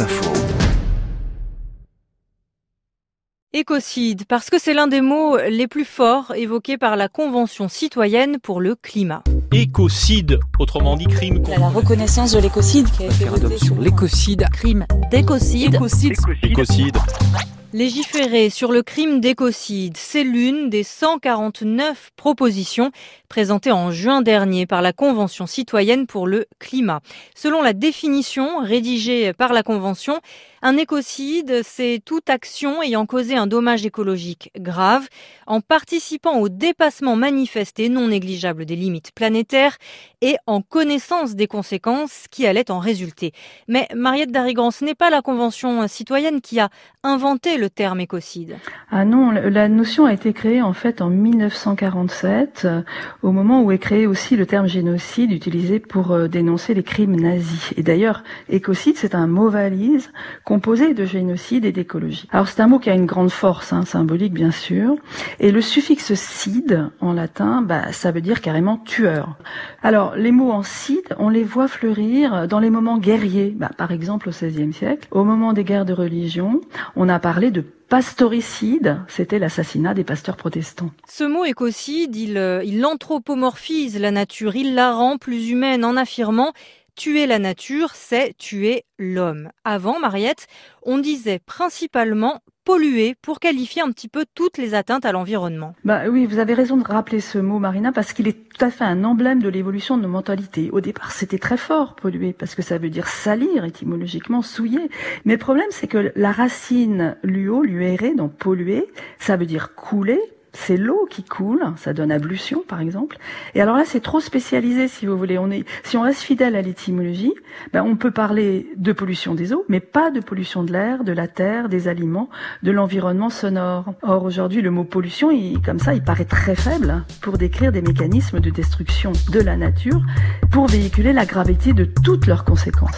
Info. Écocide, parce que c'est l'un des mots les plus forts évoqués par la Convention citoyenne pour le climat. Écocide, autrement dit crime contre la reconnaissance de l'écocide qui a été votée sur l'écocide, crime d'écocide. Écocide. Écocide. Légiférer sur le crime d'écocide, c'est l'une des 149 propositions présentées en juin dernier par la Convention citoyenne pour le climat. Selon la définition rédigée par la Convention, un écocide, c'est toute action ayant causé un dommage écologique grave, en participant au dépassement manifeste et non négligeable des limites planétaires et en connaissance des conséquences qui allaient en résulter. Mais Mariette Darigan, ce n'est pas la Convention citoyenne qui a inventé le terme écocide? Ah non, la notion a été créée en fait en 1947, au moment où est créé aussi le terme génocide utilisé pour euh, dénoncer les crimes nazis. Et d'ailleurs, écocide, c'est un mot valise composé de génocide et d'écologie. Alors c'est un mot qui a une grande force hein, symbolique bien sûr, et le suffixe cide en latin, bah, ça veut dire carrément tueur. Alors les mots en cide, on les voit fleurir dans les moments guerriers, bah, par exemple au XVIe siècle, au moment des guerres de religion, on a parlé de pastoricide, c'était l'assassinat des pasteurs protestants. Ce mot écocide, il, euh, il anthropomorphise la nature, il la rend plus humaine en affirmant Tuer la nature, c'est tuer l'homme. Avant, Mariette, on disait principalement polluer pour qualifier un petit peu toutes les atteintes à l'environnement. Bah oui, vous avez raison de rappeler ce mot, Marina, parce qu'il est tout à fait un emblème de l'évolution de nos mentalités. Au départ, c'était très fort, polluer, parce que ça veut dire salir, étymologiquement, souiller. Mais le problème, c'est que la racine luo, luere, donc polluer, ça veut dire couler, c'est l'eau qui coule, ça donne ablution par exemple. Et alors là, c'est trop spécialisé si vous voulez. On est, si on reste fidèle à l'étymologie, ben on peut parler de pollution des eaux, mais pas de pollution de l'air, de la terre, des aliments, de l'environnement sonore. Or aujourd'hui, le mot pollution, il, comme ça, il paraît très faible pour décrire des mécanismes de destruction de la nature, pour véhiculer la gravité de toutes leurs conséquences.